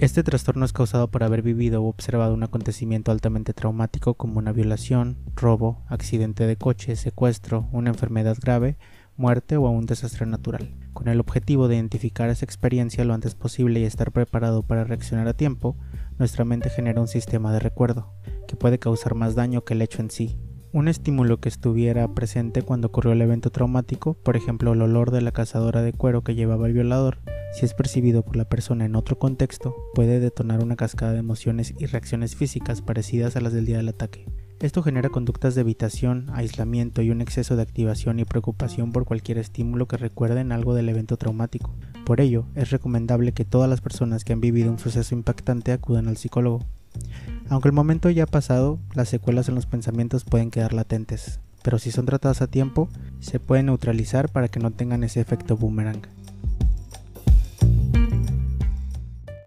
Este trastorno es causado por haber vivido o observado un acontecimiento altamente traumático como una violación, robo, accidente de coche, secuestro, una enfermedad grave, muerte o un desastre natural. Con el objetivo de identificar esa experiencia lo antes posible y estar preparado para reaccionar a tiempo, nuestra mente genera un sistema de recuerdo, que puede causar más daño que el hecho en sí. Un estímulo que estuviera presente cuando ocurrió el evento traumático, por ejemplo el olor de la cazadora de cuero que llevaba el violador, si es percibido por la persona en otro contexto, puede detonar una cascada de emociones y reacciones físicas parecidas a las del día del ataque. Esto genera conductas de evitación, aislamiento y un exceso de activación y preocupación por cualquier estímulo que recuerden algo del evento traumático. Por ello, es recomendable que todas las personas que han vivido un suceso impactante acudan al psicólogo. Aunque el momento ya ha pasado, las secuelas en los pensamientos pueden quedar latentes, pero si son tratadas a tiempo, se pueden neutralizar para que no tengan ese efecto boomerang.